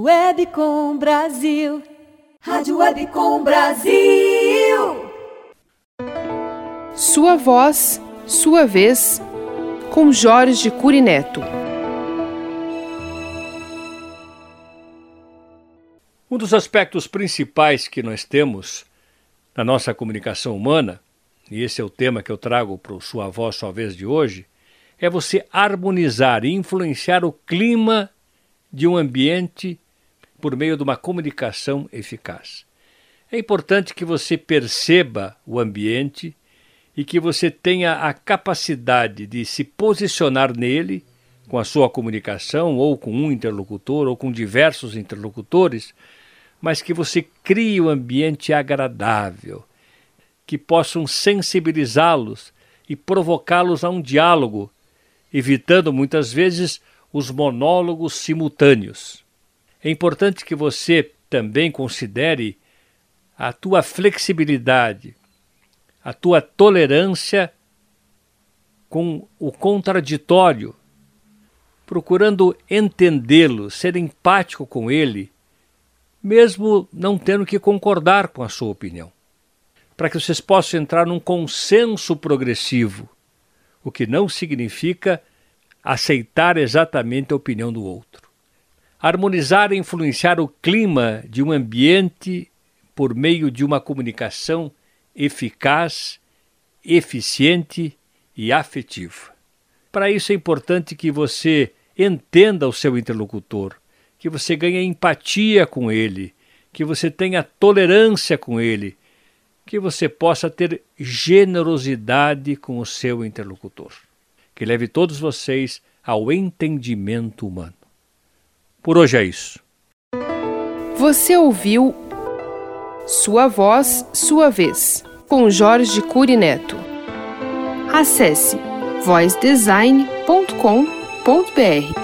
Webcom Brasil. Rádio Webcom Brasil. Sua voz, sua vez, com Jorge Curineto. Um dos aspectos principais que nós temos na nossa comunicação humana, e esse é o tema que eu trago para o Sua Voz, Sua Vez de hoje, é você harmonizar e influenciar o clima de um ambiente por meio de uma comunicação eficaz. É importante que você perceba o ambiente e que você tenha a capacidade de se posicionar nele com a sua comunicação, ou com um interlocutor, ou com diversos interlocutores, mas que você crie um ambiente agradável, que possam sensibilizá-los e provocá-los a um diálogo, evitando muitas vezes os monólogos simultâneos. É importante que você também considere a tua flexibilidade, a tua tolerância com o contraditório, procurando entendê-lo, ser empático com ele, mesmo não tendo que concordar com a sua opinião, para que vocês possam entrar num consenso progressivo, o que não significa aceitar exatamente a opinião do outro harmonizar e influenciar o clima de um ambiente por meio de uma comunicação eficaz, eficiente e afetiva. Para isso é importante que você entenda o seu interlocutor, que você ganhe empatia com ele, que você tenha tolerância com ele, que você possa ter generosidade com o seu interlocutor. Que leve todos vocês ao entendimento humano. Por hoje é isso. Você ouviu Sua Voz, Sua Vez, com Jorge Curineto. Acesse voicedesign.com.br.